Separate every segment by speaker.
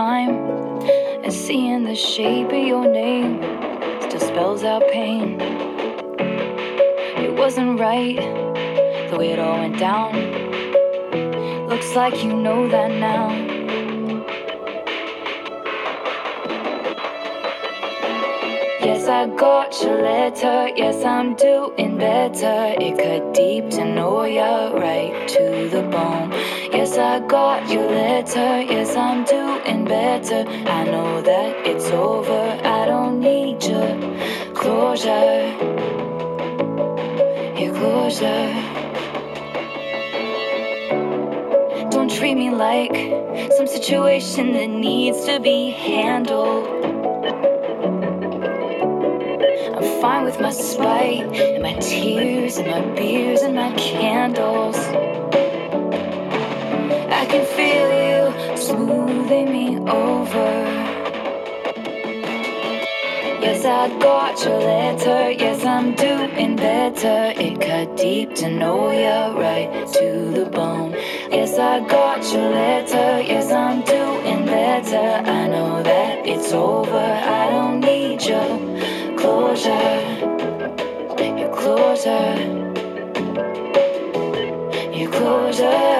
Speaker 1: time, and seeing the shape of your name still spells out pain. It wasn't right the way it all went down. Looks like you know that now. Yes, I got your letter. Yes, I'm doing better. It cut deep to know you're right to the bone. Yes, I got your letter. Yes, I'm doing better. I know that it's over. I don't need your closure. Your closure. Don't treat me like some situation that needs to be handled. I'm fine with my spite and my tears and my beers and my candles. I can feel you smoothing me over. Yes, I got your letter. Yes, I'm doing better. It cut deep to know you're right to the bone. Yes, I got your letter. Yes, I'm doing better. I know that it's over. I don't need your closure, your closure, your closure,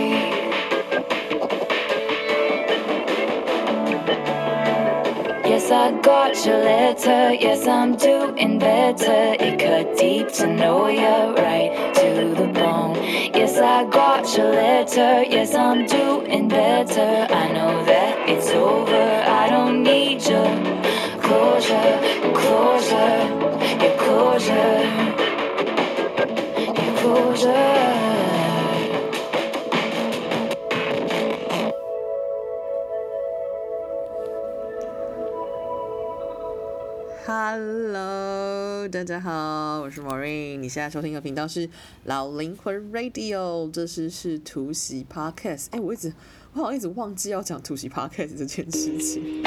Speaker 1: I got your letter. Yes, I'm doing better. It cut deep to know you're right to the bone. Yes, I got your letter. Yes, I'm doing better. I know that it's over. I don't need your closure, closure, your closure, your closure.
Speaker 2: Hello，大家好，我是 marin。你现在收听的频道是老灵魂 Radio，这是是突袭 Podcast。哎，我一直我好像一直忘记要讲突袭 Podcast 这件事情。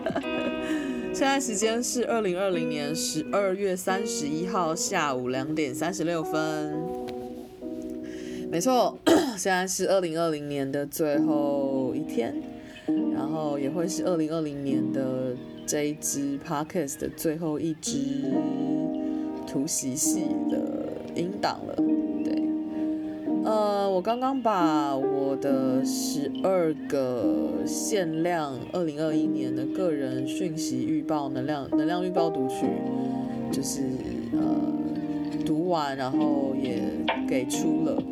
Speaker 2: 现在时间是二零二零年十二月三十一号下午两点三十六分。没错，现在是二零二零年的最后一天，然后也会是二零二零年的。这一支 podcast 的最后一支突袭系的音档了，对，呃，我刚刚把我的十二个限量二零二一年的个人讯息预报能量能量预报读取，就是呃读完，然后也给出了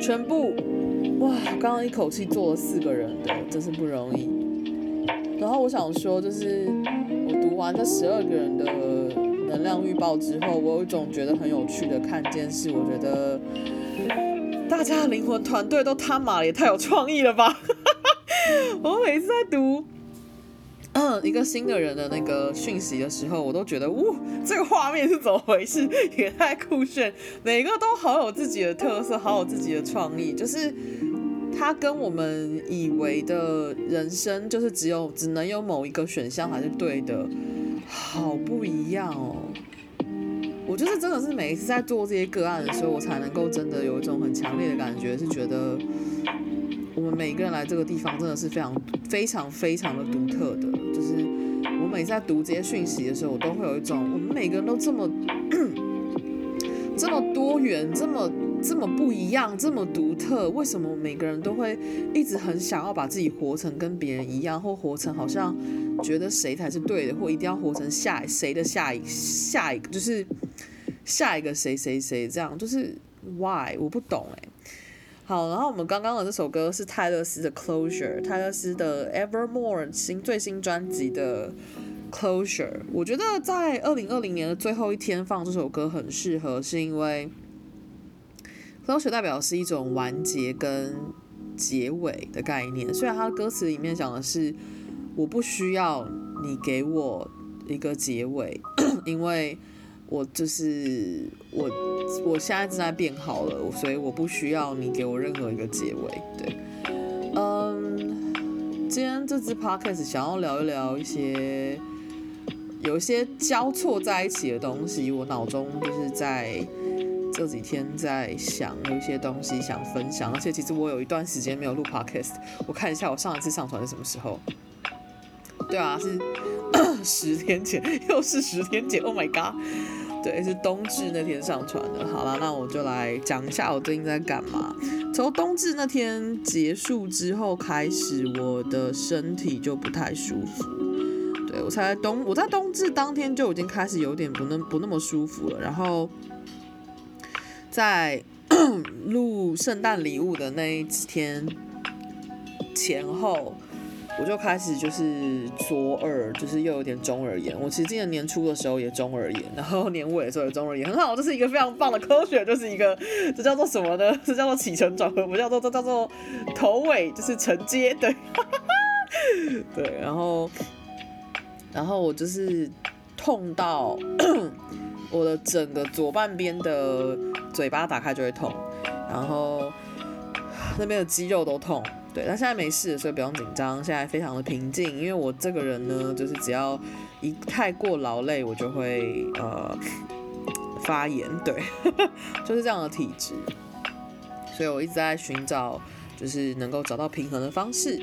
Speaker 2: 全部，哇，刚刚一口气做了四个人的，真是不容易。然后我想说，就是我读完这十二个人的能量预报之后，我有一种觉得很有趣的看见是，我觉得大家的灵魂团队都他妈也太有创意了吧！我每次在读嗯一个新的人的那个讯息的时候，我都觉得，哇，这个画面是怎么回事？也太酷炫，每个都好有自己的特色，好有自己的创意，就是。他跟我们以为的人生就是只有只能有某一个选项才是对的，好不一样哦。我就是真的是每一次在做这些个案的时候，我才能够真的有一种很强烈的感觉，是觉得我们每个人来这个地方真的是非常非常非常的独特的。就是我每次在读这些讯息的时候，我都会有一种我们每个人都这么 这么多元，这么。这么不一样，这么独特，为什么每个人都会一直很想要把自己活成跟别人一样，或活成好像觉得谁才是对的，或一定要活成下谁的下一下一个，就是下一个谁谁谁这样，就是 why 我不懂哎。好，然后我们刚刚的这首歌是泰勒斯的 Closure，泰勒斯的 Evermore 新最新专辑的 Closure，我觉得在二零二零年的最后一天放这首歌很适合，是因为。高潮代表是一种完结跟结尾的概念。虽然他的歌词里面讲的是我不需要你给我一个结尾，因为我就是我，我现在正在变好了，所以我不需要你给我任何一个结尾。对，嗯，今天这支 podcast 想要聊一聊一些有一些交错在一起的东西，我脑中就是在。这几天在想有一些东西想分享，而且其实我有一段时间没有录 podcast，我看一下我上一次上传是什么时候？对啊，是 十天前，又是十天前，Oh my god！对，是冬至那天上传的。好了，那我就来讲一下我最近在干嘛。从冬至那天结束之后开始，我的身体就不太舒服。对，我才冬，我在冬至当天就已经开始有点不那不那么舒服了，然后。在 录圣诞礼物的那一天前后，我就开始就是左耳，就是又有点中耳炎。我其实今年年初的时候也中耳炎，然后年尾的时候也中耳炎，很好，这是一个非常棒的科学，就是一个 这叫做什么呢？这叫做起承转合，不叫做这叫做头尾就是承接，对，对，然后然后我就是痛到我的整个左半边的。嘴巴打开就会痛，然后那边的肌肉都痛，对，但现在没事，所以不用紧张，现在非常的平静。因为我这个人呢，就是只要一太过劳累，我就会呃发炎，对，就是这样的体质，所以我一直在寻找，就是能够找到平衡的方式。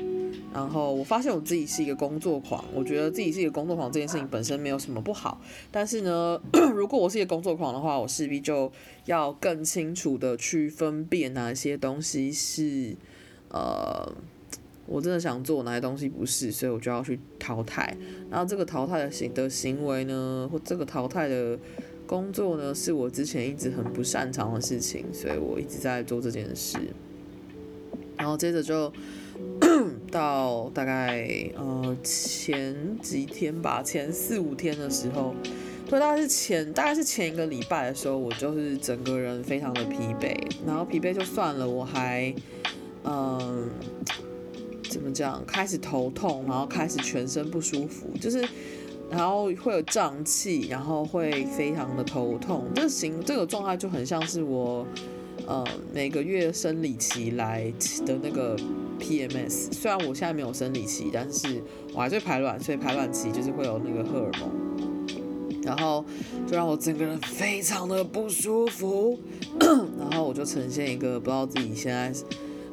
Speaker 2: 然后我发现我自己是一个工作狂，我觉得自己是一个工作狂这件事情本身没有什么不好，但是呢，如果我是一个工作狂的话，我势必就要更清楚的去分辨哪些东西是，呃，我真的想做，哪些东西不是，所以我就要去淘汰。然后这个淘汰的行的行为呢，或这个淘汰的工作呢，是我之前一直很不擅长的事情，所以我一直在做这件事。然后接着就。到大概呃前几天吧，前四五天的时候，对，大概是前大概是前一个礼拜的时候，我就是整个人非常的疲惫，然后疲惫就算了，我还嗯、怎么讲，开始头痛，然后开始全身不舒服，就是然后会有胀气，然后会非常的头痛，这形这个状态就很像是我。呃，每个月生理期来的那个 PMS，虽然我现在没有生理期，但是我还在排卵，所以排卵期就是会有那个荷尔蒙，然后就让我整个人非常的不舒服，然后我就呈现一个不知道自己现在，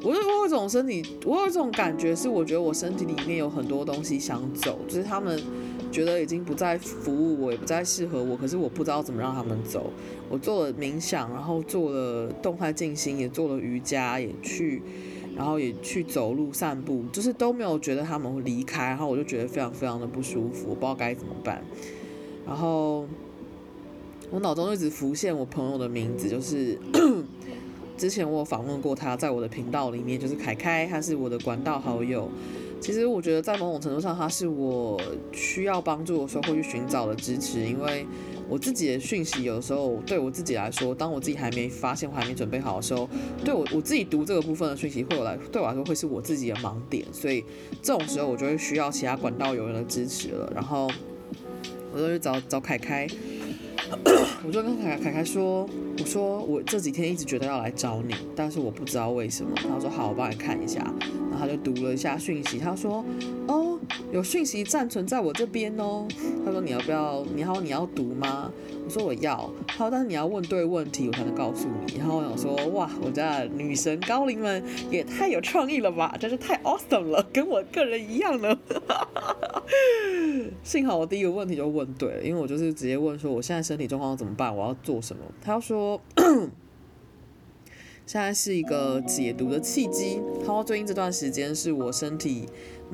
Speaker 2: 我就我有一种身体，我有一种感觉是，我觉得我身体里面有很多东西想走，就是他们。觉得已经不再服务我，也不再适合我，可是我不知道怎么让他们走。我做了冥想，然后做了动态静心，也做了瑜伽，也去，然后也去走路散步，就是都没有觉得他们会离开，然后我就觉得非常非常的不舒服，我不知道该怎么办。然后我脑中一直浮现我朋友的名字，就是 之前我访问过他，在我的频道里面，就是凯凯，他是我的管道好友。其实我觉得在某种程度上，他是我需要帮助的时候会去寻找的支持，因为我自己的讯息有时候对我自己来说，当我自己还没发现、我还没准备好的时候，对我我自己读这个部分的讯息会我来对我来说会是我自己的盲点，所以这种时候我就会需要其他管道有人的支持了，然后我就去找找凯凯。我就跟凯凯凯说：“我说我这几天一直觉得要来找你，但是我不知道为什么。”他说：“好，我帮你看一下。”然后他就读了一下讯息，他说：“哦，有讯息暂存在我这边哦。”他说：“你要不要？你好，你要读吗？”我说：“我要。”他说，但是你要问对问题，我才能告诉你。然后我想说：“哇，我家的女神高龄们也太有创意了吧，真是太 awesome 了，跟我个人一样呢。”幸好我第一个问题就问对了，因为我就是直接问说：“我现在身体状况怎么办？我要做什么？”他说。现在是一个解读的契机。他说最近这段时间是我身体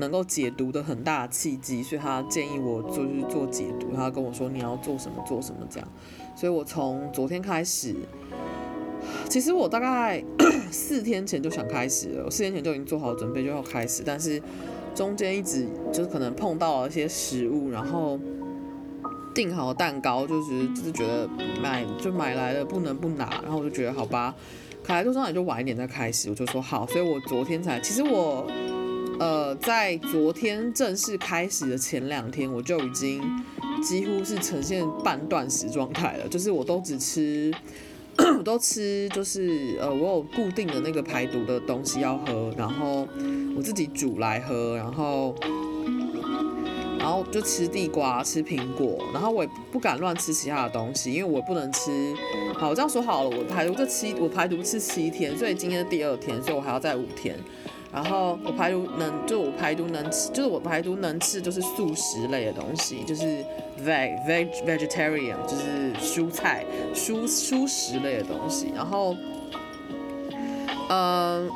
Speaker 2: 能够解读的很大契机，所以他建议我就是做解读。他跟我说你要做什么做什么这样。所以我从昨天开始，其实我大概 四天前就想开始了，四天前就已经做好准备就要开始，但是中间一直就是可能碰到了一些食物，然后订好蛋糕就是就是觉得买就买来了不能不拿，然后我就觉得好吧。卡来路上也就晚一点再开始，我就说好，所以我昨天才，其实我呃在昨天正式开始的前两天，我就已经几乎是呈现半断食状态了，就是我都只吃，我 都吃，就是呃我有固定的那个排毒的东西要喝，然后我自己煮来喝，然后。然后就吃地瓜，吃苹果，然后我也不敢乱吃其他的东西，因为我不能吃。好，我这样说好了，我排毒这七，我排毒是七天，所以今天是第二天，所以我还要再五天。然后我排毒能，就我排毒能吃，就是我排毒能吃，就是素食类的东西，就是 veg veg vegetarian，就是蔬菜蔬蔬食类的东西。然后，嗯，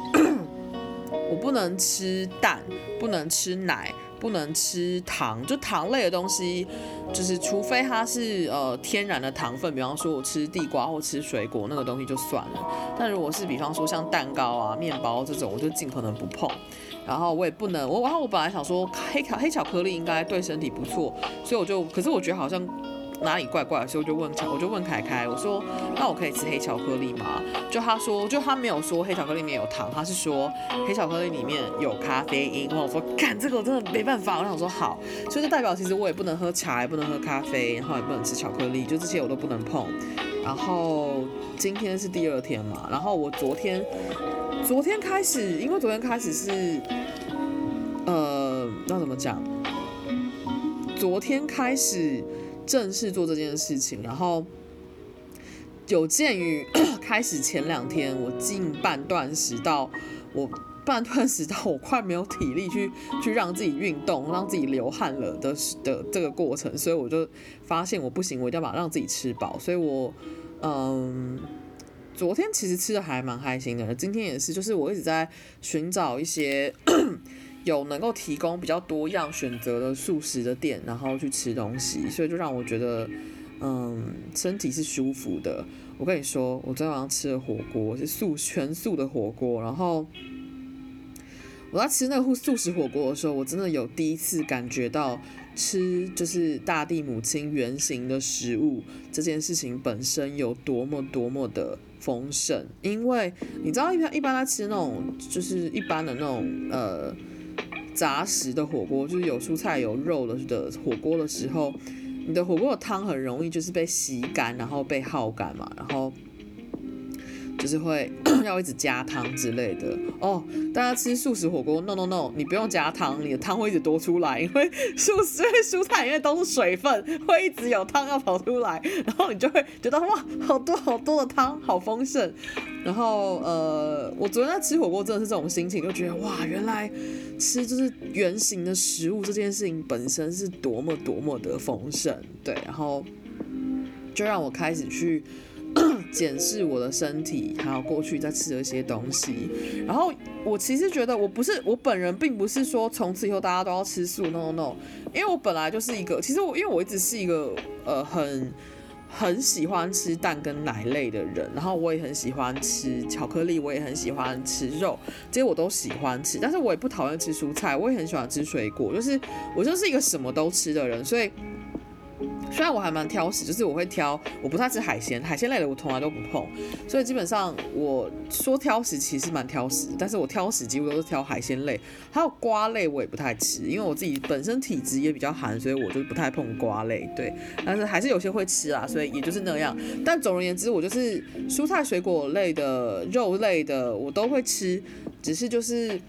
Speaker 2: 我不能吃蛋，不能吃奶。不能吃糖，就糖类的东西，就是除非它是呃天然的糖分，比方说我吃地瓜或吃水果那个东西就算了。但如果是比方说像蛋糕啊、面包这种，我就尽可能不碰。然后我也不能，我然后我本来想说黑巧黑巧克力应该对身体不错，所以我就，可是我觉得好像。哪里怪怪的，所以我就问凯，我就问凯凯，我说那我可以吃黑巧克力吗？就他说，就他没有说黑巧克力里面有糖，他是说黑巧克力里面有咖啡因。然后我说，干这个我真的没办法。我想说好，所以就代表其实我也不能喝茶，也不能喝咖啡，然后也不能吃巧克力，就这些我都不能碰。然后今天是第二天嘛，然后我昨天昨天开始，因为昨天开始是呃，那怎么讲？昨天开始。正式做这件事情，然后有鉴于 开始前两天我近半断食到我半断食到我快没有体力去去让自己运动，让自己流汗了的的这个过程，所以我就发现我不行，我一定要把让自己吃饱。所以我嗯，昨天其实吃的还蛮开心的，今天也是，就是我一直在寻找一些。有能够提供比较多样选择的素食的店，然后去吃东西，所以就让我觉得，嗯，身体是舒服的。我跟你说，我昨天晚上吃了火锅，是素全素的火锅。然后我在吃那个素食火锅的时候，我真的有第一次感觉到吃就是大地母亲原型的食物这件事情本身有多么多么的丰盛。因为你知道，一般一般他吃那种就是一般的那种呃。杂食的火锅就是有蔬菜有肉的的火锅的时候，你的火锅的汤很容易就是被吸干，然后被耗干嘛，然后就是会 要一直加汤之类的哦。大家吃素食火锅，no no no，你不用加汤，你的汤会一直多出来，因为 素食因为蔬菜因为都是水分，会一直有汤要跑出来，然后你就会觉得哇，好多好多的汤，好丰盛。然后呃，我昨天在吃火锅真的是这种心情，就觉得哇，原来吃就是原形的食物这件事情本身是多么多么的丰盛，对，然后就让我开始去 检视我的身体，还有过去在吃的一些东西。然后我其实觉得我不是我本人，并不是说从此以后大家都要吃素，no no no，因为我本来就是一个，其实我因为我一直是一个呃很。很喜欢吃蛋跟奶类的人，然后我也很喜欢吃巧克力，我也很喜欢吃肉，这些我都喜欢吃。但是我也不讨厌吃蔬菜，我也很喜欢吃水果，就是我就是一个什么都吃的人，所以。虽然我还蛮挑食，就是我会挑，我不太吃海鲜，海鲜类的我从来都不碰，所以基本上我说挑食其实蛮挑食，但是我挑食几乎都是挑海鲜类，还有瓜类我也不太吃，因为我自己本身体质也比较寒，所以我就不太碰瓜类，对，但是还是有些会吃啊，所以也就是那样。但总而言之，我就是蔬菜水果类的、肉类的我都会吃，只是就是。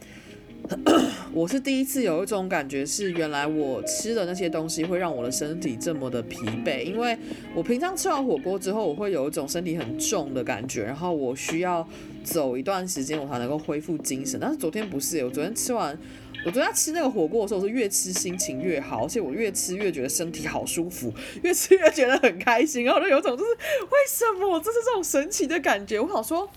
Speaker 2: 我是第一次有一种感觉，是原来我吃的那些东西会让我的身体这么的疲惫。因为我平常吃完火锅之后，我会有一种身体很重的感觉，然后我需要走一段时间我才能够恢复精神。但是昨天不是，我昨天吃完，我昨天吃那个火锅的时候，我是越吃心情越好，而且我越吃越觉得身体好舒服，越吃越觉得很开心，然后就有种就是为什么这是这种神奇的感觉？我想说。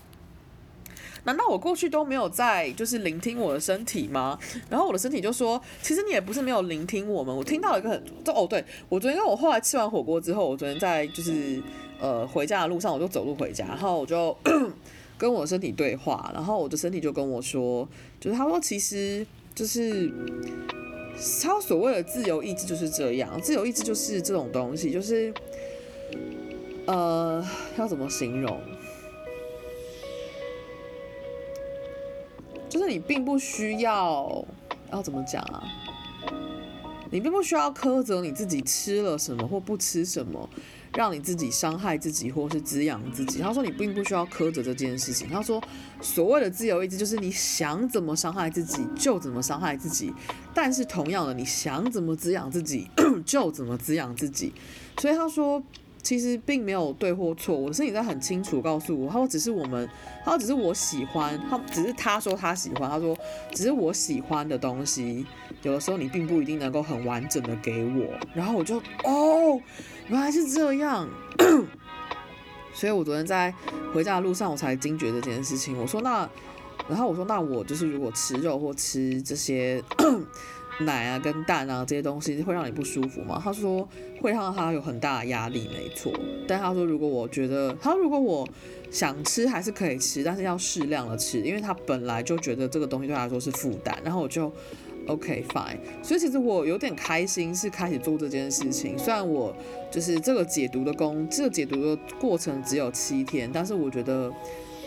Speaker 2: 难道我过去都没有在就是聆听我的身体吗？然后我的身体就说，其实你也不是没有聆听我们。我听到一个很，就哦对，我昨天因为我后来吃完火锅之后，我昨天在就是呃回家的路上，我就走路回家，然后我就 跟我的身体对话，然后我的身体就跟我说，就是他说其实就是他所谓的自由意志就是这样，自由意志就是这种东西，就是呃要怎么形容？就是你并不需要要怎么讲啊？你并不需要苛责你自己吃了什么或不吃什么。让你自己伤害自己，或是滋养自己。他说你并不需要苛责这件事情。他说所谓的自由意志就是你想怎么伤害自己就怎么伤害自己，但是同样的，你想怎么滋养自己 就怎么滋养自己。所以他说其实并没有对或错，我的身体在很清楚告诉我，他说只是我们，他说只是我喜欢，他只是他说他喜欢，他说只是我喜欢的东西，有的时候你并不一定能够很完整的给我。然后我就哦。原来是这样，所以我昨天在回家的路上，我才惊觉这件事情。我说那，然后我说那我就是如果吃肉或吃这些奶啊跟蛋啊这些东西，会让你不舒服吗？他说会让他有很大的压力，没错。但他说如果我觉得，他如果我想吃还是可以吃，但是要适量的吃，因为他本来就觉得这个东西对他来说是负担。然后我就。OK fine，所以其实我有点开心是开始做这件事情。虽然我就是这个解读的工，这个解读的过程只有七天，但是我觉得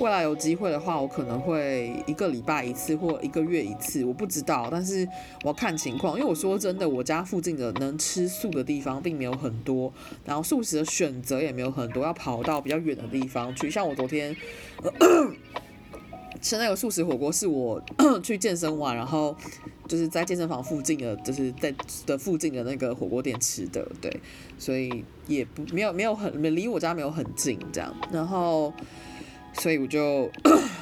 Speaker 2: 未来有机会的话，我可能会一个礼拜一次或一个月一次，我不知道，但是我要看情况。因为我说真的，我家附近的能吃素的地方并没有很多，然后素食的选择也没有很多，要跑到比较远的地方去。像我昨天。吃那个素食火锅是我去健身完，然后就是在健身房附近的，就是在的附近的那个火锅店吃的，对，所以也不没有没有很离我家没有很近这样，然后所以我就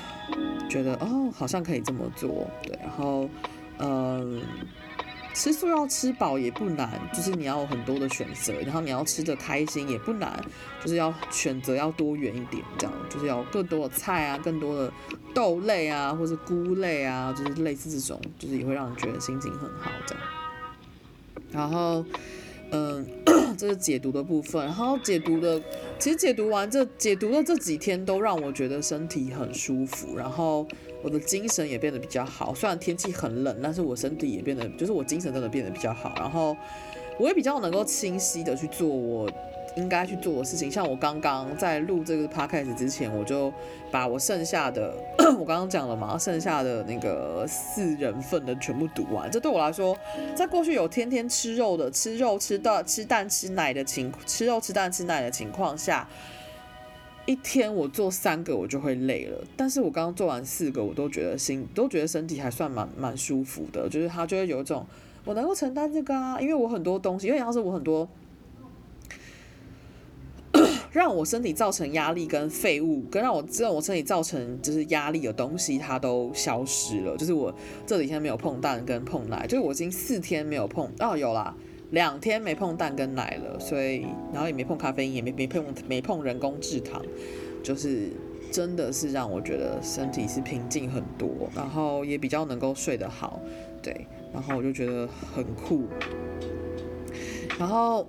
Speaker 2: 觉得哦，好像可以这么做，对，然后嗯。吃素要吃饱也不难，就是你要有很多的选择，然后你要吃得开心也不难，就是要选择要多元一点，这样就是要更多的菜啊，更多的豆类啊，或者菇类啊，就是类似这种，就是也会让人觉得心情很好这样。然后，嗯，这是解读的部分，然后解读的，其实解读完这解读的这几天都让我觉得身体很舒服，然后。我的精神也变得比较好，虽然天气很冷，但是我身体也变得，就是我精神真的变得比较好，然后我也比较能够清晰的去做我应该去做的事情。像我刚刚在录这个 podcast 之前，我就把我剩下的，我刚刚讲了嘛，剩下的那个四人份的全部读完。这对我来说，在过去有天天吃肉的、吃肉吃到吃蛋吃奶的情，吃肉吃蛋吃奶的情况下。一天我做三个我就会累了，但是我刚刚做完四个，我都觉得心都觉得身体还算蛮蛮舒服的，就是他就会有一种我能够承担这个啊，因为我很多东西，因为要是我很多让我身体造成压力跟废物，跟让我让我身体造成就是压力的东西，它都消失了，就是我这几天没有碰蛋跟碰奶，就是我已经四天没有碰哦，有啦。两天没碰蛋跟奶了，所以然后也没碰咖啡因，也没没碰没碰人工制糖，就是真的是让我觉得身体是平静很多，然后也比较能够睡得好，对，然后我就觉得很酷。然后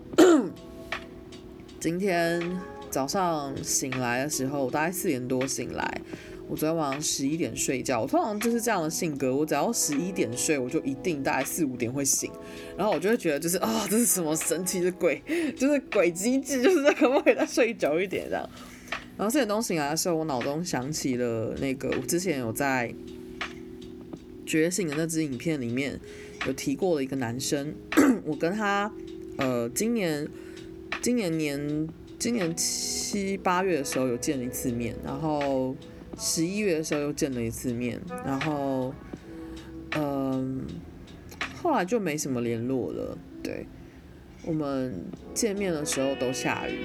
Speaker 2: 今天早上醒来的时候，我大概四点多醒来。我昨天晚上十一点睡觉，我通常就是这样的性格，我只要十一点睡，我就一定大概四五点会醒，然后我就会觉得就是啊、这是什么神奇的鬼，就是鬼机制，就是可不可以再睡久一点这样。然后四点钟醒来的时候，我脑中想起了那个我之前有在觉醒的那支影片里面有提过的一个男生，我跟他呃今年今年年今年七八月的时候有见了一次面，然后。十一月的时候又见了一次面，然后，嗯，后来就没什么联络了。对，我们见面的时候都下雨，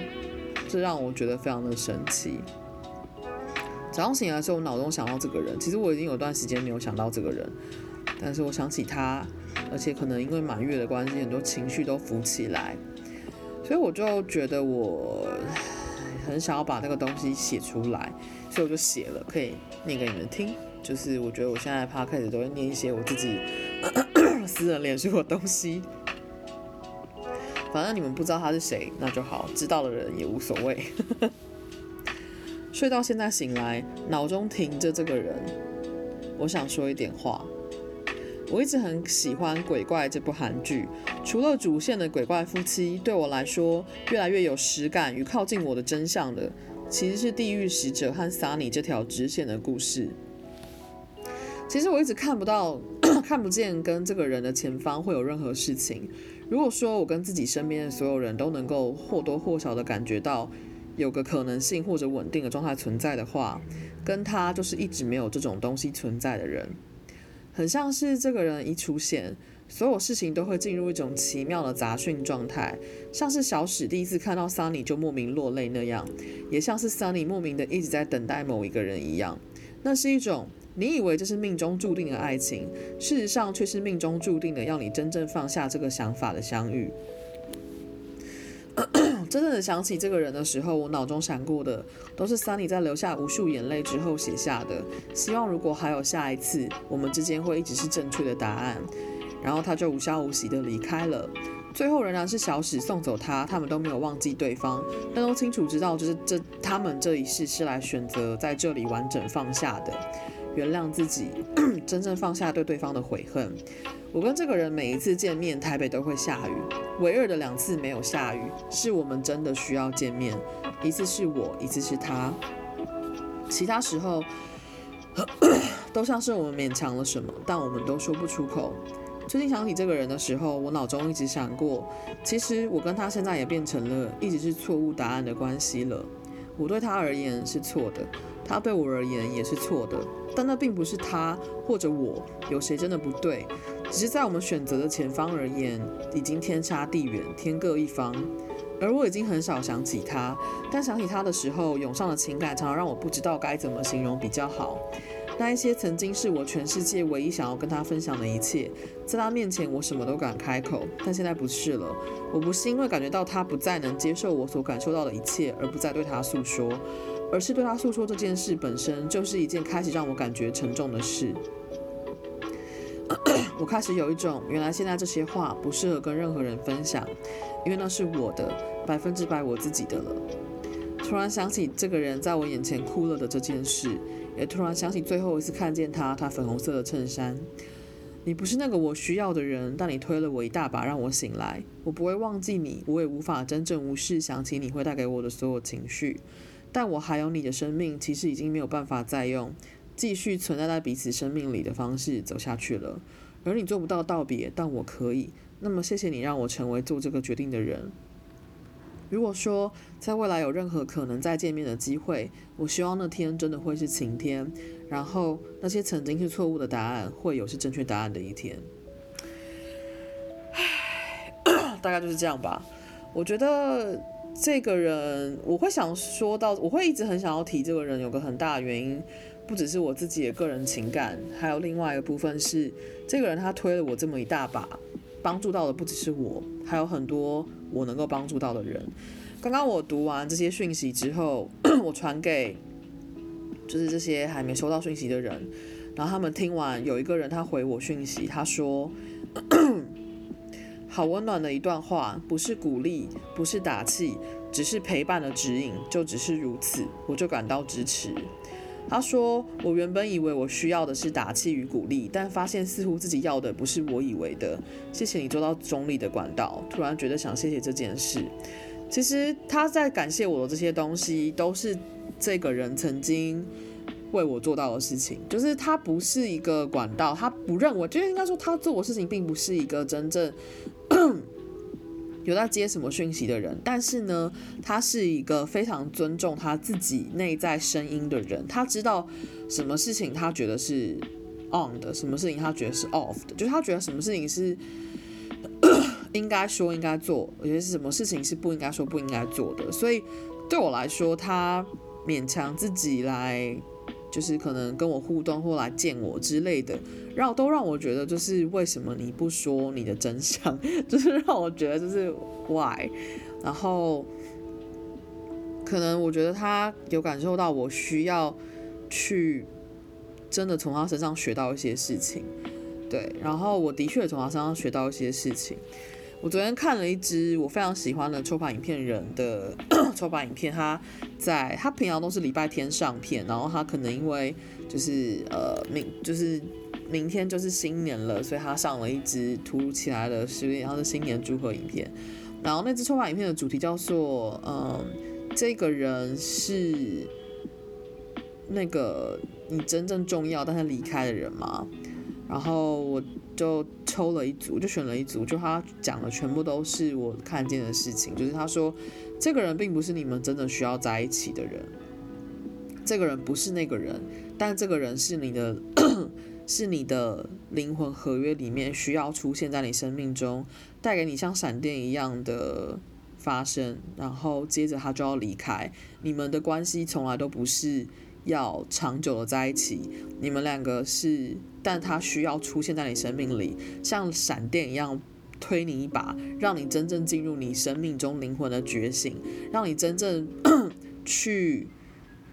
Speaker 2: 这让我觉得非常的神奇。早上醒来的时候，我脑中想到这个人，其实我已经有段时间没有想到这个人，但是我想起他，而且可能因为满月的关系，很多情绪都浮起来，所以我就觉得我很想要把那个东西写出来。所以我就写了，可以念给你们听。就是我觉得我现在 p o d a 都会念一些我自己 私人脸书的东西。反正你们不知道他是谁，那就好；知道的人也无所谓。睡到现在醒来，脑中停着这个人，我想说一点话。我一直很喜欢《鬼怪》这部韩剧，除了主线的鬼怪夫妻，对我来说越来越有实感与靠近我的真相的。其实是地狱使者和 Sunny 这条支线的故事。其实我一直看不到、看不见跟这个人的前方会有任何事情。如果说我跟自己身边的所有人都能够或多或少的感觉到有个可能性或者稳定的状态存在的话，跟他就是一直没有这种东西存在的人，很像是这个人一出现，所有事情都会进入一种奇妙的杂讯状态，像是小史第一次看到 Sunny 就莫名落泪那样，也像是 Sunny 莫名的一直在等待某一个人一样，那是一种。你以为这是命中注定的爱情，事实上却是命中注定的要你真正放下这个想法的相遇。真正的想起这个人的时候，我脑中闪过的都是 Sunny 在流下无数眼泪之后写下的，希望如果还有下一次，我们之间会一直是正确的答案。然后他就无消无息的离开了。最后仍然是小史送走他，他们都没有忘记对方，但都清楚知道，就是这他们这一世是来选择在这里完整放下的。原谅自己，真正放下对对方的悔恨。我跟这个人每一次见面，台北都会下雨。唯二的两次没有下雨，是我们真的需要见面。一次是我，一次是他。其他时候，都像是我们勉强了什么，但我们都说不出口。最近想起这个人的时候，我脑中一直想过，其实我跟他现在也变成了一直是错误答案的关系了。我对他而言是错的，他对我而言也是错的。但那并不是他或者我有谁真的不对，只是在我们选择的前方而言，已经天差地远，天各一方。而我已经很少想起他，但想起他的时候，涌上的情感常常让我不知道该怎么形容比较好。那一些曾经是我全世界唯一想要跟他分享的一切，在他面前我什么都敢开口，但现在不是了。我不是因为感觉到他不再能接受我所感受到的一切，而不再对他诉说。而是对他诉说这件事本身就是一件开始让我感觉沉重的事。我开始有一种，原来现在这些话不适合跟任何人分享，因为那是我的百分之百我自己的了。突然想起这个人在我眼前哭了的这件事，也突然想起最后一次看见他，他粉红色的衬衫。你不是那个我需要的人，但你推了我一大把让我醒来。我不会忘记你，我也无法真正无视想起你会带给我的所有情绪。但我还有你的生命，其实已经没有办法再用继续存在在彼此生命里的方式走下去了。而你做不到道别，但我可以。那么谢谢你让我成为做这个决定的人。如果说在未来有任何可能再见面的机会，我希望那天真的会是晴天，然后那些曾经是错误的答案会有是正确答案的一天。唉，大概就是这样吧。我觉得。这个人，我会想说到，我会一直很想要提这个人，有个很大的原因，不只是我自己的个人情感，还有另外一个部分是，这个人他推了我这么一大把，帮助到的不只是我，还有很多我能够帮助到的人。刚刚我读完这些讯息之后，我传给就是这些还没收到讯息的人，然后他们听完，有一个人他回我讯息，他说。好温暖的一段话，不是鼓励，不是打气，只是陪伴的指引，就只是如此，我就感到支持。他说：“我原本以为我需要的是打气与鼓励，但发现似乎自己要的不是我以为的。谢谢你做到中立的管道，突然觉得想谢谢这件事。其实他在感谢我的这些东西，都是这个人曾经为我做到的事情。就是他不是一个管道，他不认为，就是应该说他做的事情并不是一个真正。” 有在接什么讯息的人，但是呢，他是一个非常尊重他自己内在声音的人。他知道什么事情他觉得是 on 的，什么事情他觉得是 off 的，就是他觉得什么事情是 应该说应该做，有些是什么事情是不应该说不应该做的。所以对我来说，他勉强自己来。就是可能跟我互动或来见我之类的，让都让我觉得就是为什么你不说你的真相，就是让我觉得就是 why，然后可能我觉得他有感受到我需要去真的从他身上学到一些事情，对，然后我的确从他身上学到一些事情。我昨天看了一支我非常喜欢的抽牌影片人的 抽牌影片，他在他平常都是礼拜天上片，然后他可能因为就是呃明就是明天就是新年了，所以他上了一支突如其来的是然后是新年祝贺影片，然后那支抽牌影片的主题叫做嗯这个人是那个你真正重要但是离开的人吗？然后我就抽了一组，就选了一组，就他讲的全部都是我看见的事情，就是他说这个人并不是你们真的需要在一起的人，这个人不是那个人，但这个人是你的，是你的灵魂合约里面需要出现在你生命中，带给你像闪电一样的发生，然后接着他就要离开，你们的关系从来都不是。要长久的在一起，你们两个是，但他需要出现在你生命里，像闪电一样推你一把，让你真正进入你生命中灵魂的觉醒，让你真正 去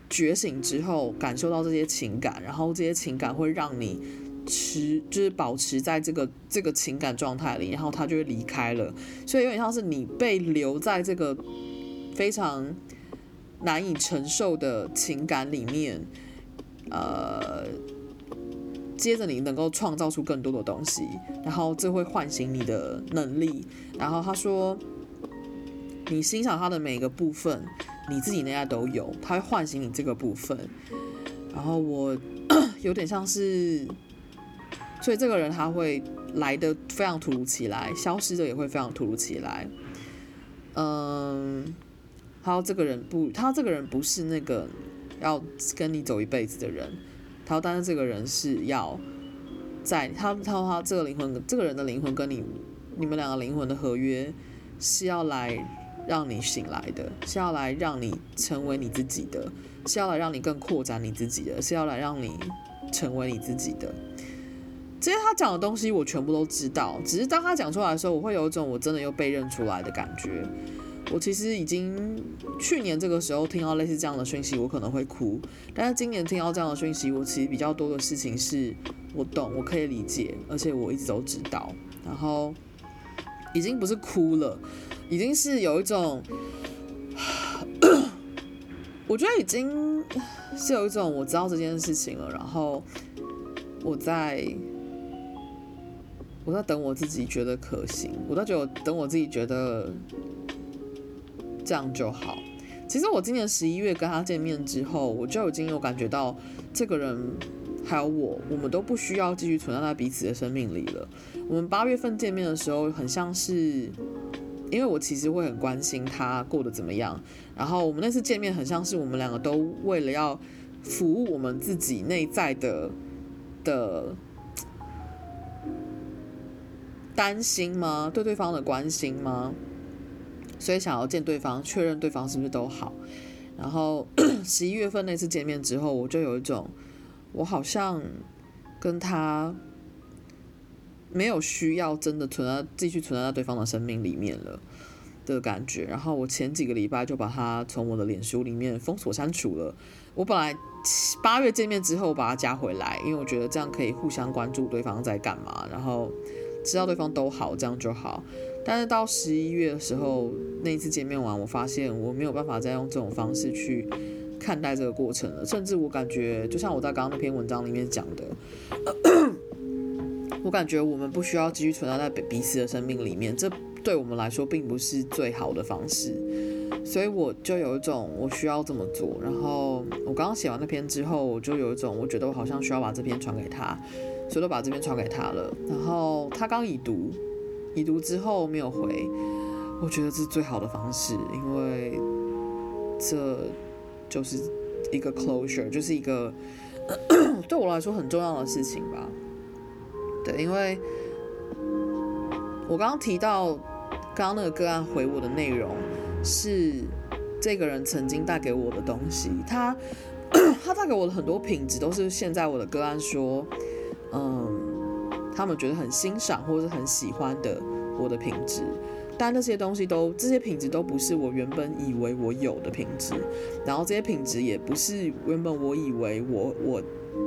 Speaker 2: 觉醒之后感受到这些情感，然后这些情感会让你持，就是保持在这个这个情感状态里，然后他就会离开了，所以有点像是你被留在这个非常。难以承受的情感里面，呃，接着你能够创造出更多的东西，然后这会唤醒你的能力。然后他说，你欣赏他的每个部分，你自己内在都有，他会唤醒你这个部分。然后我 有点像是，所以这个人他会来的非常突如其来，消失的也会非常突如其来。嗯。他：“这个人不，他这个人不是那个要跟你走一辈子的人。他，但是这个人是要在他他说他这个灵魂，这个人的灵魂跟你你们两个灵魂的合约是要来让你醒来的，是要来让你成为你自己的，是要来让你更扩展你自己的，是要来让你成为你自己的。这些他讲的东西我全部都知道，只是当他讲出来的时候，我会有一种我真的又被认出来的感觉。”我其实已经去年这个时候听到类似这样的讯息，我可能会哭。但是今年听到这样的讯息，我其实比较多的事情是我懂，我可以理解，而且我一直都知道。然后已经不是哭了，已经是有一种，我觉得已经是有一种我知道这件事情了。然后我在我在等我自己觉得可行，我在觉得等我自己觉得。这样就好。其实我今年十一月跟他见面之后，我就已经有感觉到，这个人还有我，我们都不需要继续存在在彼此的生命里了。我们八月份见面的时候，很像是，因为我其实会很关心他过得怎么样。然后我们那次见面，很像是我们两个都为了要服务我们自己内在的的担心吗？对对方的关心吗？所以想要见对方，确认对方是不是都好。然后 十一月份那次见面之后，我就有一种，我好像跟他没有需要真的存在，继续存在在对方的生命里面了的感觉。然后我前几个礼拜就把他从我的脸书里面封锁删除了。我本来八月见面之后把他加回来，因为我觉得这样可以互相关注对方在干嘛，然后知道对方都好，这样就好。但是到十一月的时候，那一次见面完，我发现我没有办法再用这种方式去看待这个过程了。甚至我感觉，就像我在刚刚那篇文章里面讲的，我感觉我们不需要继续存在在彼此的生命里面，这对我们来说并不是最好的方式。所以我就有一种我需要这么做。然后我刚刚写完那篇之后，我就有一种我觉得我好像需要把这篇传给他，所以都把这篇传给他了。然后他刚已读。已读之后没有回，我觉得这是最好的方式，因为这就是一个 closure，就是一个 对我来说很重要的事情吧。对，因为我刚刚提到刚刚那个个案回我的内容是这个人曾经带给我的东西，他 他带给我的很多品质都是现在我的个案说，嗯。他们觉得很欣赏或者很喜欢的我的品质，但那些东西都这些品质都不是我原本以为我有的品质，然后这些品质也不是原本我以为我我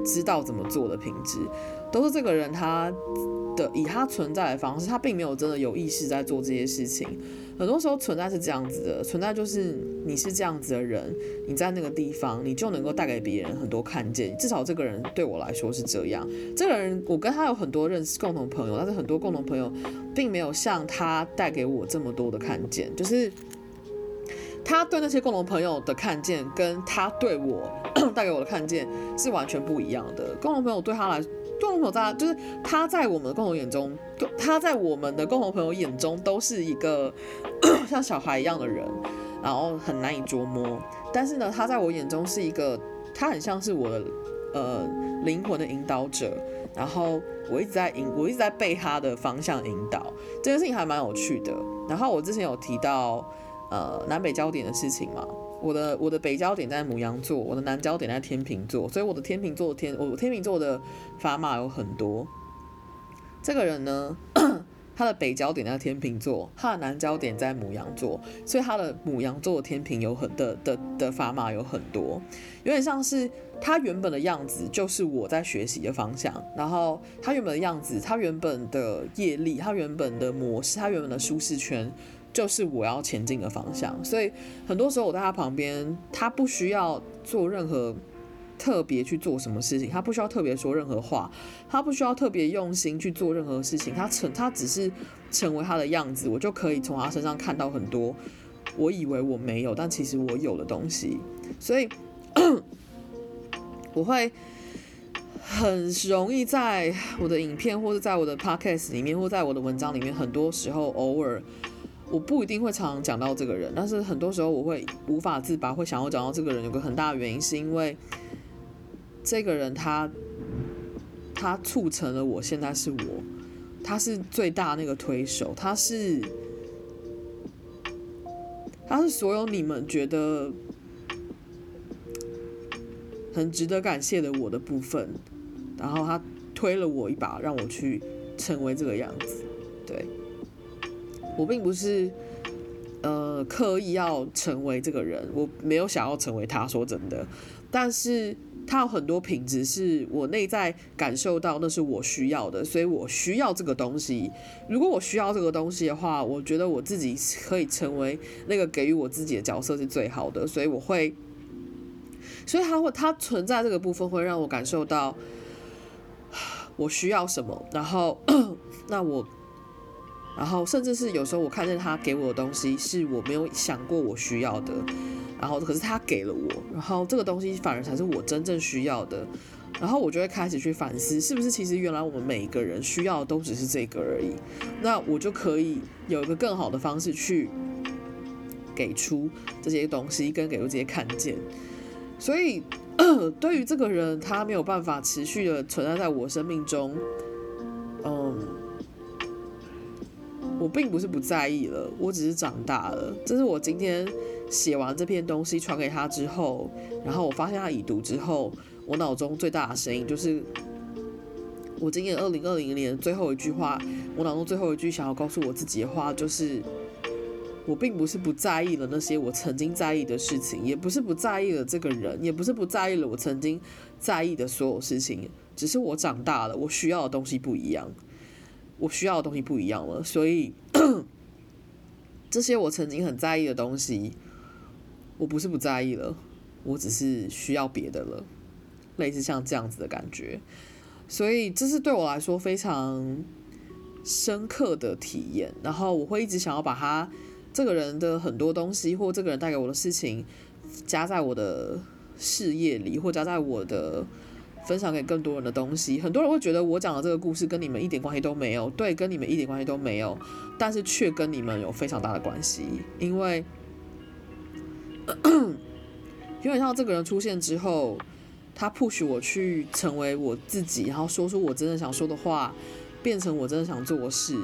Speaker 2: 知道怎么做的品质，都是这个人他的以他存在的方式，他并没有真的有意识在做这些事情。很多时候存在是这样子的，存在就是你是这样子的人，你在那个地方，你就能够带给别人很多看见。至少这个人对我来说是这样。这个人我跟他有很多认识共同朋友，但是很多共同朋友并没有像他带给我这么多的看见。就是他对那些共同朋友的看见，跟他对我 带给我的看见是完全不一样的。共同朋友对他来，共同朋友在就是他在我们的共同眼中，他在我们的共同朋友眼中都是一个 像小孩一样的人，然后很难以捉摸。但是呢，他在我眼中是一个，他很像是我的呃灵魂的引导者。然后我一直在引，我一直在被他的方向引导，这件事情还蛮有趣的。然后我之前有提到，呃，南北焦点的事情嘛，我的我的北焦点在牡羊座，我的南焦点在天秤座，所以我的天秤座天，我天秤座的砝码有很多。这个人呢，他的北焦点在天秤座，他的南焦点在牡羊座，所以他的牡羊座的天平有很的的的砝码有很多，有点像是。他原本的样子就是我在学习的方向，然后他原本的样子，他原本的业力，他原本的模式，他原本的舒适圈，就是我要前进的方向。所以很多时候我在他旁边，他不需要做任何特别去做什么事情，他不需要特别说任何话，他不需要特别用心去做任何事情，他成他只是成为他的样子，我就可以从他身上看到很多我以为我没有，但其实我有的东西。所以。我会很容易在我的影片，或者在我的 podcast 里面，或在我的文章里面，很多时候偶尔我不一定会常常讲到这个人，但是很多时候我会无法自拔，会想要讲到这个人，有个很大的原因是因为这个人他他促成了我现在是我，他是最大那个推手，他是他是所有你们觉得。很值得感谢的我的部分，然后他推了我一把，让我去成为这个样子。对，我并不是呃刻意要成为这个人，我没有想要成为他，说真的。但是他有很多品质是我内在感受到那是我需要的，所以我需要这个东西。如果我需要这个东西的话，我觉得我自己可以成为那个给予我自己的角色是最好的，所以我会。所以他会，他存在这个部分会让我感受到 我需要什么，然后 那我，然后甚至是有时候我看见他给我的东西是我没有想过我需要的，然后可是他给了我，然后这个东西反而才是我真正需要的，然后我就会开始去反思，是不是其实原来我们每一个人需要的都只是这个而已，那我就可以有一个更好的方式去给出这些东西，跟给出这些看见。所以，对于这个人，他没有办法持续的存在在我生命中，嗯，我并不是不在意了，我只是长大了。这是我今天写完这篇东西传给他之后，然后我发现他已读之后，我脑中最大的声音就是，我今年二零二零年最后一句话，我脑中最后一句想要告诉我自己的话就是。我并不是不在意了那些我曾经在意的事情，也不是不在意了这个人，也不是不在意了我曾经在意的所有事情，只是我长大了，我需要的东西不一样，我需要的东西不一样了，所以 这些我曾经很在意的东西，我不是不在意了，我只是需要别的了，类似像这样子的感觉，所以这是对我来说非常深刻的体验，然后我会一直想要把它。这个人的很多东西，或这个人带给我的事情，加在我的事业里，或加在我的分享给更多人的东西。很多人会觉得我讲的这个故事跟你们一点关系都没有，对，跟你们一点关系都没有，但是却跟你们有非常大的关系，因为 因为像这个人出现之后，他 push 我去成为我自己，然后说出我真的想说的话，变成我真的想做的事。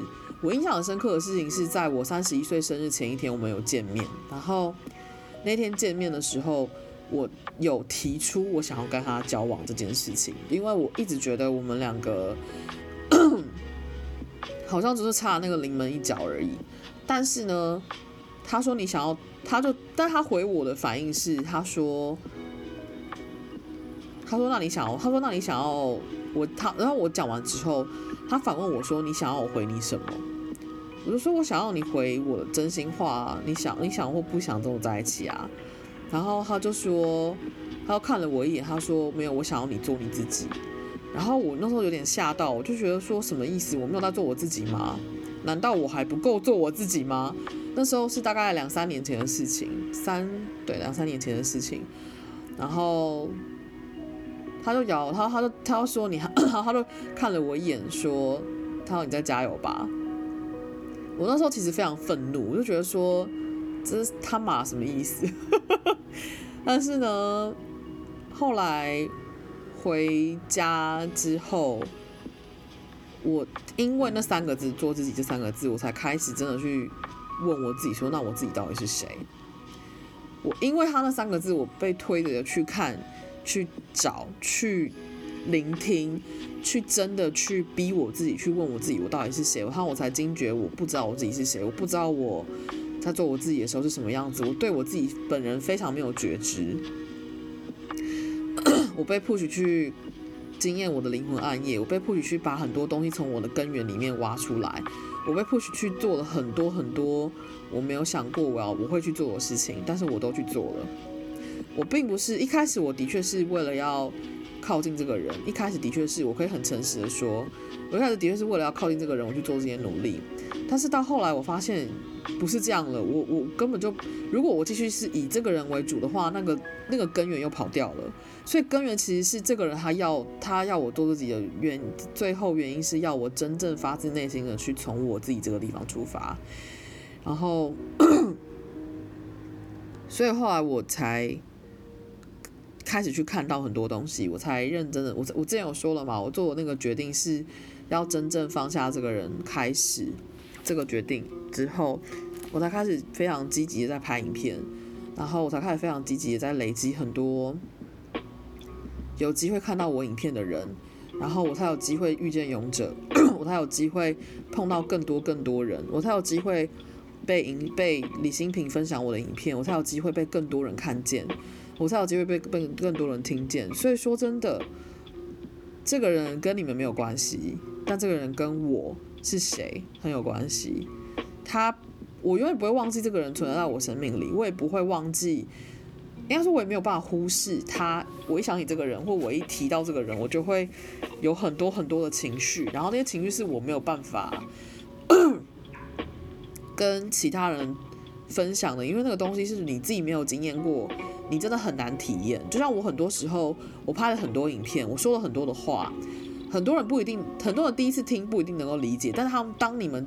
Speaker 2: 我印象很深刻的事情是在我三十一岁生日前一天，我们有见面。然后那天见面的时候，我有提出我想要跟他交往这件事情，因为我一直觉得我们两个 好像只是差那个临门一脚而已。但是呢，他说你想要，他就，但他回我的反应是，他说，他说那你想要，他说那你想要我他，然后我讲完之后，他反问我说你想要我回你什么？我就说，我想要你回我的真心话啊，你想，你想或不想跟我在一起啊？然后他就说，他又看了我一眼，他说没有，我想要你做你自己。然后我那时候有点吓到，我就觉得说什么意思？我没有在做我自己吗？难道我还不够做我自己吗？那时候是大概两三年前的事情，三对两三年前的事情。然后他就摇，他他就他就说你，他 他就看了我一眼，说他说你再加油吧。我那时候其实非常愤怒，我就觉得说这是他妈什么意思？但是呢，后来回家之后，我因为那三个字“做自己”这三个字，我才开始真的去。问我自己说：“那我自己到底是谁？”我因为他那三个字，我被推着去看、去找、去聆听、去真的去逼我自己去问我自己：我到底是谁？然后我才惊觉，我不知道我自己是谁，我不知道我在做我自己的时候是什么样子。我对我自己本人非常没有觉知。我被 push 去经验我的灵魂暗夜，我被 push 去把很多东西从我的根源里面挖出来。我被 push 去做了很多很多我没有想过我要我会去做的事情，但是我都去做了。我并不是一开始我的确是为了要靠近这个人，一开始的确是我可以很诚实的说，我一开始的确是为了要靠近这个人，我去做这些努力。但是到后来我发现。不是这样了，我我根本就，如果我继续是以这个人为主的话，那个那个根源又跑掉了。所以根源其实是这个人他要他要我做自己的原，最后原因是要我真正发自内心的去从我自己这个地方出发。然后，所以后来我才开始去看到很多东西，我才认真的，我我之前有说了嘛，我做的那个决定是要真正放下这个人，开始这个决定。之后，我才开始非常积极的在拍影片，然后我才开始非常积极的在累积很多有机会看到我影片的人，然后我才有机会遇见勇者，我才有机会碰到更多更多人，我才有机会被影被李新平分享我的影片，我才有机会被更多人看见，我才有机会被被更多人听见。所以说真的，这个人跟你们没有关系，但这个人跟我是谁很有关系。他，我永远不会忘记这个人存在在我生命里，我也不会忘记，应该说，我也没有办法忽视他。我一想起这个人，或我一提到这个人，我就会有很多很多的情绪，然后那些情绪是我没有办法跟其他人分享的，因为那个东西是你自己没有经验过，你真的很难体验。就像我很多时候，我拍了很多影片，我说了很多的话，很多人不一定，很多人第一次听不一定能够理解，但是他们当你们。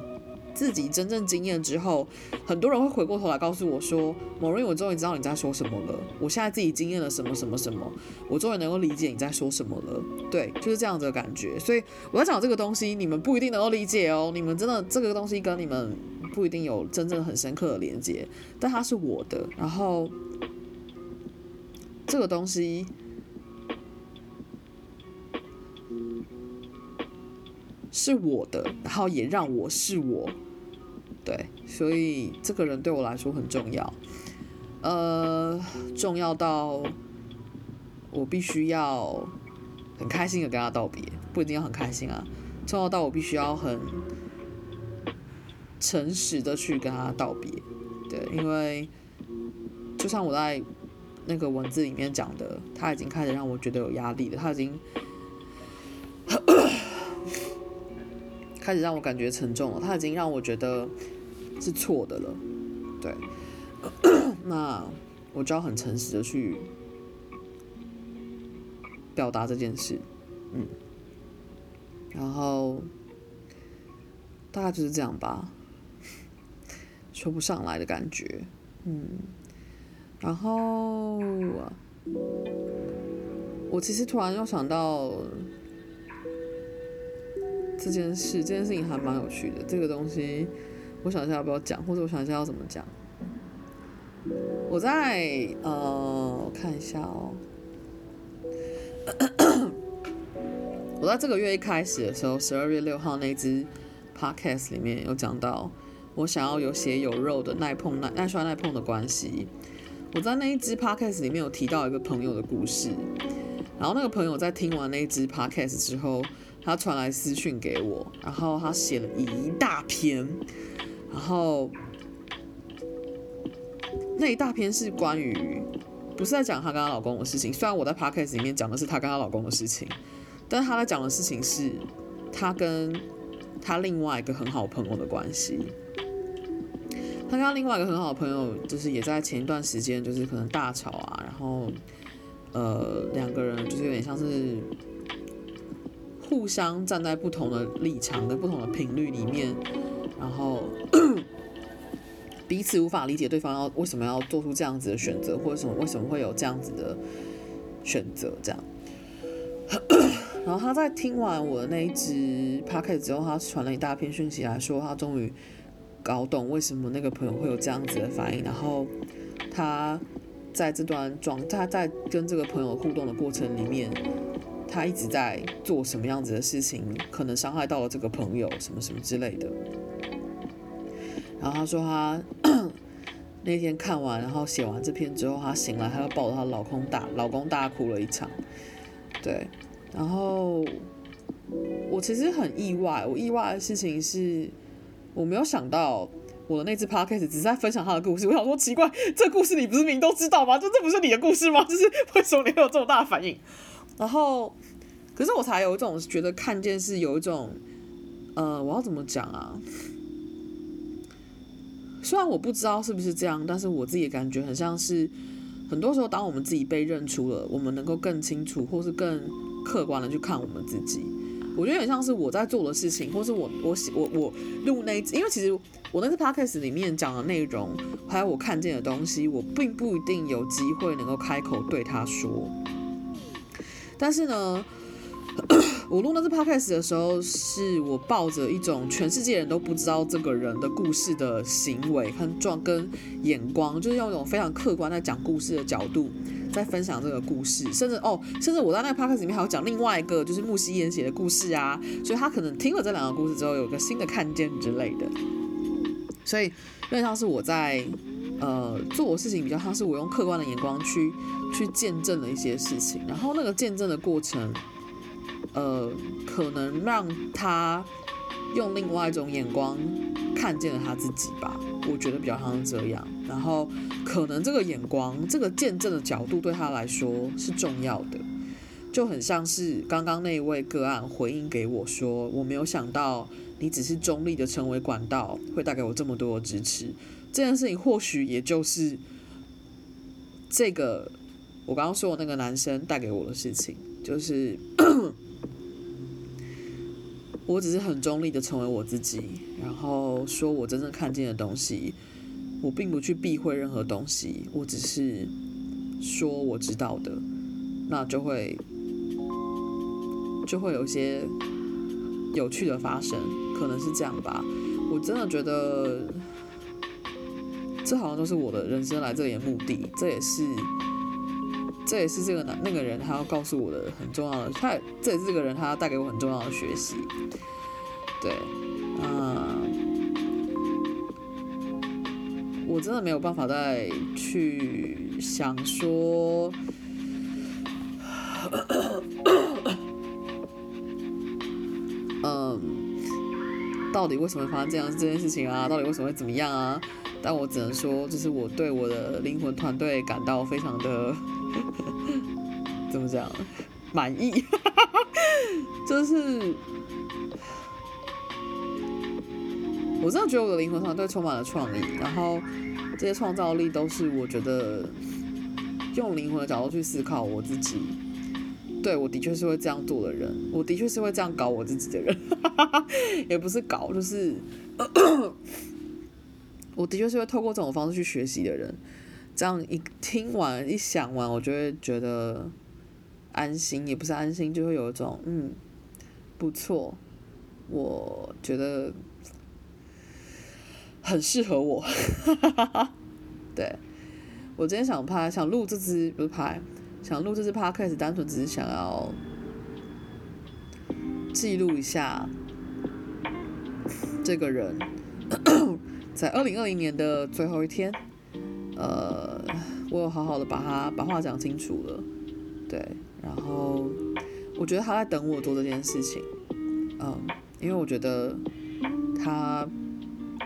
Speaker 2: 自己真正经验之后，很多人会回过头来告诉我说：“某人，我终于知道你在说什么了。我现在自己经验了什么什么什么，我终于能够理解你在说什么了。”对，就是这样子的感觉。所以我在讲这个东西，你们不一定能够理解哦。你们真的这个东西跟你们不一定有真正很深刻的连接，但它是我的。然后这个东西。是我的，然后也让我是我，对，所以这个人对我来说很重要，呃，重要到我必须要很开心的跟他道别，不一定要很开心啊，重要到我必须要很诚实的去跟他道别，对，因为就像我在那个文字里面讲的，他已经开始让我觉得有压力了，他已经。开始让我感觉沉重了，他已经让我觉得是错的了，对，那我就要很诚实的去表达这件事，嗯，然后大概就是这样吧，说不上来的感觉，嗯，然后我其实突然又想到。这件事，这件事情还蛮有趣的。这个东西，我想一下要不要讲，或者我想一下要怎么讲。我在呃，我看一下哦。我在这个月一开始的时候，十二月六号那支 podcast 里面有讲到，我想要有血有肉的耐碰耐耐摔耐碰的关系。我在那一支 podcast 里面有提到一个朋友的故事，然后那个朋友在听完那一支 podcast 之后。他传来私讯给我，然后他写了一大篇，然后那一大篇是关于，不是在讲她跟她老公的事情。虽然我在 podcast 里面讲的是她跟她老公的事情，但是他在讲的事情是她跟她另外一个很好朋友的关系。他跟他另外一个很好的朋友，就是也在前一段时间，就是可能大吵啊，然后呃两个人就是有点像是互相站在不同的立场跟不同的频率里面，然后 彼此无法理解对方要为什么要做出这样子的选择，或者什么为什么会有这样子的选择这样。然后他在听完我的那一支 podcast 之后，他传了一大片讯息来说，他终于搞懂为什么那个朋友会有这样子的反应。然后他在这段状，他在跟这个朋友互动的过程里面，他一直在做什么样子的事情，可能伤害到了这个朋友，什么什么之类的。然后他说他那天看完，然后写完这篇之后，他醒来，他又抱着他老公大老公大哭了一场。对。然后我其实很意外，我意外的事情是，我没有想到我的那支 podcast 只是在分享他的故事。我想说奇怪，这故事你不是明都知道吗？就这不是你的故事吗？就是为什么你会有这么大反应？然后，可是我才有一种觉得看见是有一种，呃，我要怎么讲啊？虽然我不知道是不是这样，但是我自己的感觉很像是，很多时候当我们自己被认出了，我们能够更清楚，或是更。客观的去看我们自己，我觉得很像是我在做的事情，或是我我我我录那，因为其实我那次 podcast 里面讲的内容，还有我看见的东西，我并不一定有机会能够开口对他说。但是呢，我录那次 podcast 的时候，是我抱着一种全世界人都不知道这个人的故事的行为和状跟眼光，就是用一种非常客观在讲故事的角度。在分享这个故事，甚至哦，甚至我在那个 podcast 里面还有讲另外一个，就是木西言写的故事啊，所以他可能听了这两个故事之后，有个新的看见之类的。所以，因为像是我在呃做事情，比较像是我用客观的眼光去去见证了一些事情，然后那个见证的过程，呃，可能让他用另外一种眼光看见了他自己吧，我觉得比较像这样。然后，可能这个眼光、这个见证的角度对他来说是重要的，就很像是刚刚那一位个案回应给我说：“我没有想到你只是中立的成为管道，会带给我这么多的支持。”这件事情或许也就是这个我刚刚说的那个男生带给我的事情，就是我只是很中立的成为我自己，然后说我真正看见的东西。我并不去避讳任何东西，我只是说我知道的，那就会就会有一些有趣的发生，可能是这样吧。我真的觉得这好像都是我的人生来这里的目的，这也是这也是这个男那个人他要告诉我的很重要的，他这也是这个人他带给我很重要的学习，对，嗯。我真的没有办法再去想说，嗯，到底为什么会发生这样这件事情啊？到底为什么会怎么样啊？但我只能说，就是我对我的灵魂团队感到非常的 怎么讲满意，就是。我真的觉得我的灵魂团队充满了创意，然后这些创造力都是我觉得用灵魂的角度去思考我自己。对，我的确是会这样做的人，我的确是会这样搞我自己的人，也不是搞，就是我的确是会透过这种方式去学习的人。这样一听完一想完，我就会觉得安心，也不是安心，就会有一种嗯不错，我觉得。很适合我，对，我今天想拍，想录这支不是拍，想录这支 podcast，单纯只是想要记录一下这个人在二零二零年的最后一天，呃，我有好好的把他把话讲清楚了，对，然后我觉得他在等我做这件事情，嗯，因为我觉得他。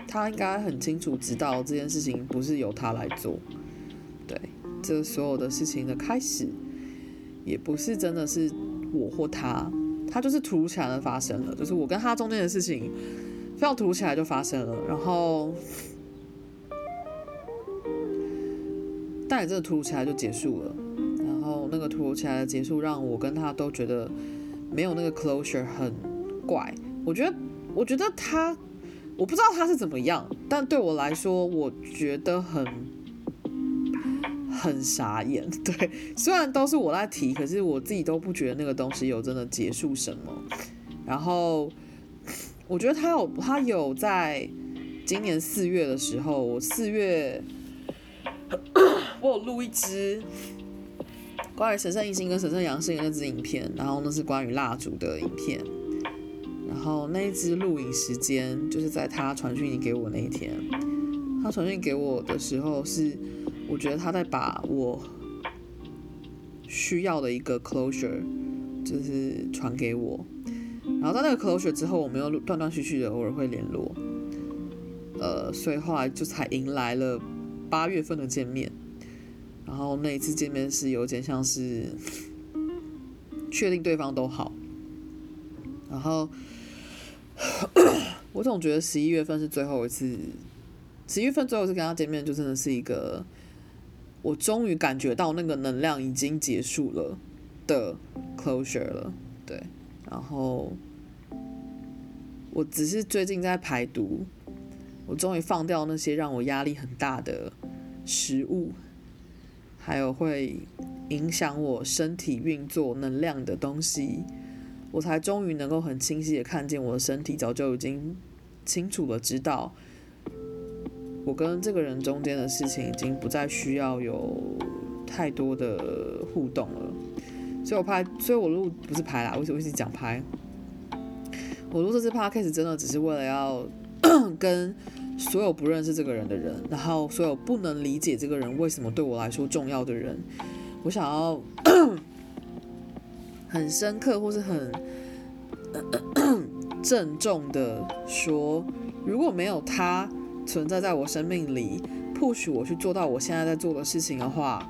Speaker 2: 他应该很清楚知道这件事情不是由他来做，对，这所有的事情的开始，也不是真的是我或他，他就是突如其来的发生了，就是我跟他中间的事情，非常突如其来就发生了，然后但也真的突如其来就结束了。然后那个突如其来的结束，让我跟他都觉得没有那个 closure，很怪。我觉得，我觉得他，我不知道他是怎么样，但对我来说，我觉得很很傻眼。对，虽然都是我在提，可是我自己都不觉得那个东西有真的结束什么。然后，我觉得他有，他有在今年四月的时候，我四月。我有录一支关于神圣阴性跟神圣阳性的那支影片，然后那是关于蜡烛的影片，然后那一支录影时间就是在他传讯息给我那一天，他传讯给我的时候是，我觉得他在把我需要的一个 closure 就是传给我，然后在那个 closure 之后，我们又断断续续的偶尔会联络，呃，所以后来就才迎来了。八月份的见面，然后那一次见面是有点像是确定对方都好，然后我总觉得十一月份是最后一次，十一月份最后一次跟他见面，就真的是一个我终于感觉到那个能量已经结束了的 closure 了，对，然后我只是最近在排毒。我终于放掉那些让我压力很大的食物，还有会影响我身体运作能量的东西，我才终于能够很清晰的看见我的身体早就已经清楚的知道，我跟这个人中间的事情已经不再需要有太多的互动了。所以我拍，所以我录不是拍啦，我我一直讲拍。我录这次 p o d c a s 真的只是为了要 跟。所有不认识这个人的人，然后所有不能理解这个人为什么对我来说重要的人，我想要 很深刻或是很郑重的说，如果没有他存在在我生命里，push 我去做到我现在在做的事情的话，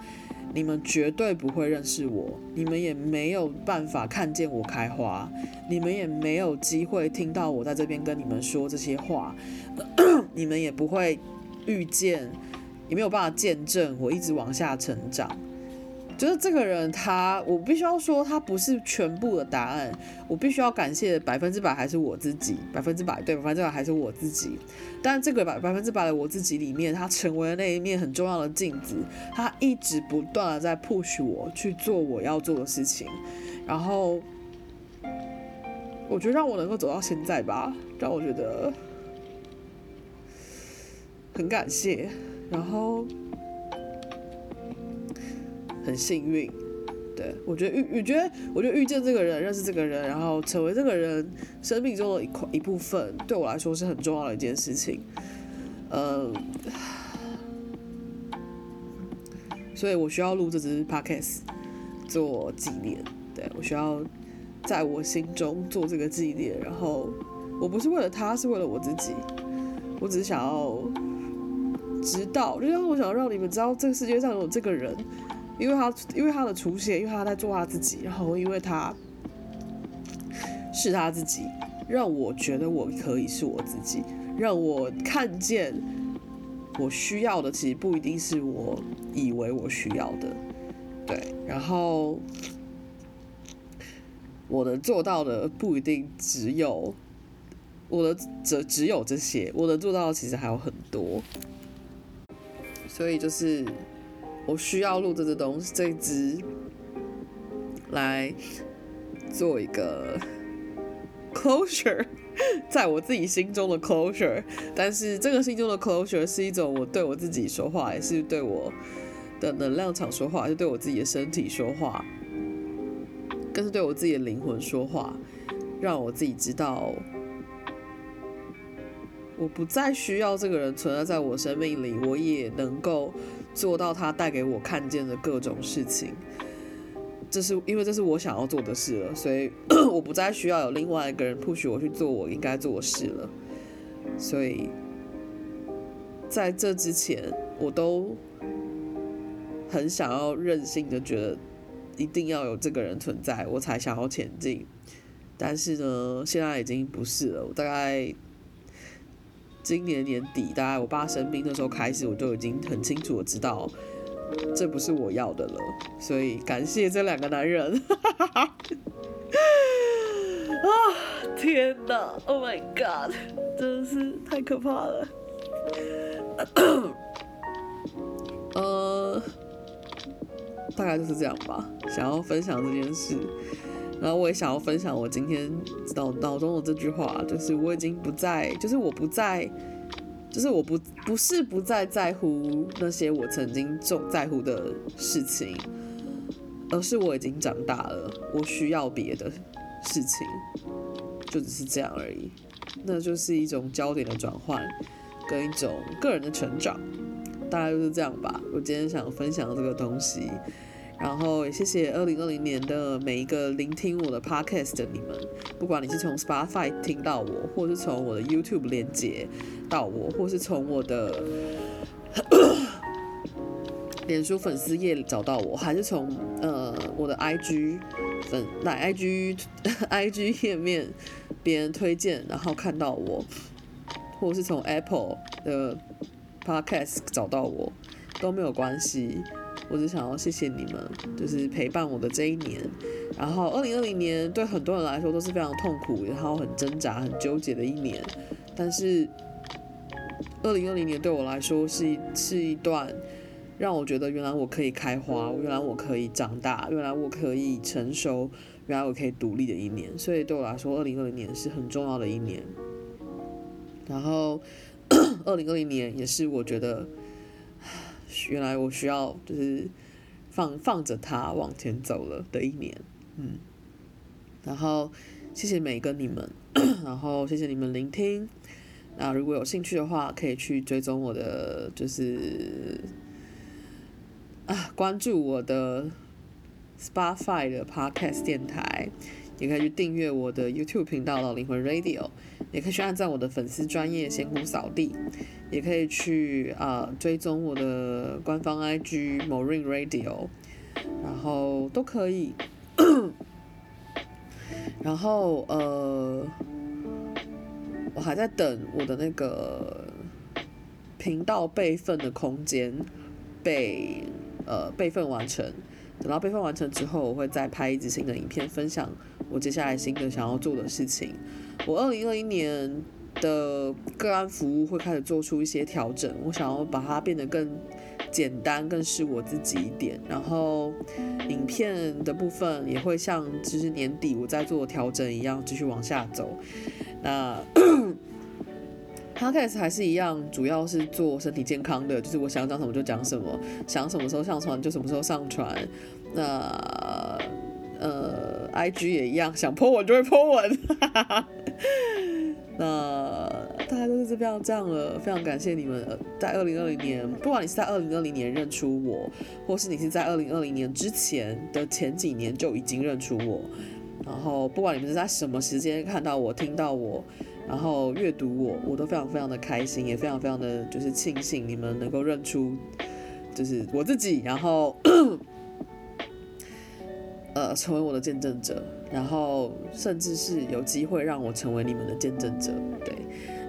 Speaker 2: 你们绝对不会认识我，你们也没有办法看见我开花，你们也没有机会听到我在这边跟你们说这些话。你们也不会遇见，也没有办法见证我一直往下成长。就是这个人他，我必须要说，他不是全部的答案。我必须要感谢百分之百还是我自己，百分之百对，百分之百还是我自己。但这个百百分之百的我自己里面，他成为了那一面很重要的镜子。他一直不断的在 push 我去做我要做的事情，然后我觉得让我能够走到现在吧，让我觉得。很感谢，然后很幸运，对，我觉得遇，我觉得，我觉得遇见这个人，认识这个人，然后成为这个人生命中的一块一部分，对我来说是很重要的一件事情。嗯，所以我需要录这支 podcast 做纪念，对，我需要在我心中做这个纪念。然后我不是为了他，是为了我自己，我只是想要。知道，就是我想让你们知道这个世界上有这个人，因为他因为他的出现，因为他在做他自己，然后因为他是他自己，让我觉得我可以是我自己，让我看见我需要的其实不一定是我以为我需要的，对，然后我能做到的不一定只有我的只只有这些，我能做到的其实还有很多。所以就是我需要录这支东西，这一支来做一个 closure，在我自己心中的 closure。但是这个心中的 closure 是一种我对我自己说话，也是对我的能量场说话，是对我自己的身体说话，更是对我自己的灵魂说话，让我自己知道。我不再需要这个人存在在我生命里，我也能够做到他带给我看见的各种事情。这是因为这是我想要做的事了，所以 我不再需要有另外一个人 push 我去做我应该做的事了。所以在这之前，我都很想要任性的觉得一定要有这个人存在，我才想要前进。但是呢，现在已经不是了。我大概。今年年底，大概我爸生病的时候开始，我就已经很清楚的知道，这不是我要的了。所以感谢这两个男人。啊，天哪！Oh my god，真的是太可怕了。呃，大概就是这样吧。想要分享这件事，然后我也想要分享我今天脑脑中的这句话，就是我已经不再，就是我不再，就是我不不是不再在乎那些我曾经重在乎的事情，而是我已经长大了，我需要别的事情，就只是这样而已。那就是一种焦点的转换，跟一种个人的成长。大概就是这样吧。我今天想分享这个东西，然后也谢谢二零二零年的每一个聆听我的 podcast 的你们，不管你是从 Spotify 听到我，或是从我的 YouTube 连接到我，或是从我的 脸书粉丝页找到我，还是从呃我的 IG 粉来 IG IG 页面别人推荐然后看到我，或是从 Apple 的。Podcast 找到我都没有关系，我只想要谢谢你们，就是陪伴我的这一年。然后，二零二零年对很多人来说都是非常痛苦，然后很挣扎、很纠结的一年。但是，二零二零年对我来说是是一段让我觉得原来我可以开花，原来我可以长大，原来我可以成熟，原来我可以独立的一年。所以对我来说，二零二零年是很重要的一年。然后。二零二零年也是我觉得，原来我需要就是放放着它往前走了的一年，嗯，然后谢谢每一个你们，然后谢谢你们聆听。那如果有兴趣的话，可以去追踪我的，就是啊，关注我的 Spotify 的 Podcast 电台。也可以去订阅我的 YouTube 频道“老灵魂 Radio”，也可以去按赞我的粉丝专业“仙姑扫地”，也可以去啊、呃、追踪我的官方 IG “Morin Radio”，然后都可以。然后呃，我还在等我的那个频道备份的空间被呃备份完成。等到备份完成之后，我会再拍一支新的影片，分享我接下来新的想要做的事情。我二零二一年的个案服务会开始做出一些调整，我想要把它变得更简单，更是我自己一点。然后影片的部分也会像就是年底我在做调整一样，继续往下走。那。Podcast 还是一样，主要是做身体健康的，就是我想讲什么就讲什么，想什么时候上传就什么时候上传。那呃，IG 也一样，想 po 文就会 po 文。那大家都是这样这样了，非常感谢你们在二零二零年，不管你是在二零二零年认出我，或是你是在二零二零年之前的前几年就已经认出我，然后不管你们是在什么时间看到我、听到我。然后阅读我，我都非常非常的开心，也非常非常的就是庆幸你们能够认出，就是我自己，然后，呃，成为我的见证者，然后甚至是有机会让我成为你们的见证者，对，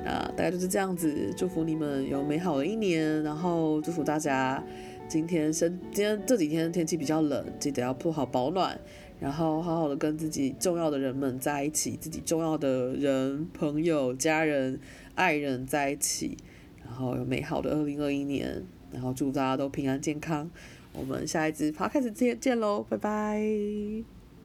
Speaker 2: 那大概就是这样子，祝福你们有美好的一年，然后祝福大家今天身今天这几天天气比较冷，记得要做好保暖。然后好好的跟自己重要的人们在一起，自己重要的人、朋友、家人、爱人在一起，然后有美好的二零二一年，然后祝大家都平安健康。我们下一支趴开始见见喽，拜拜。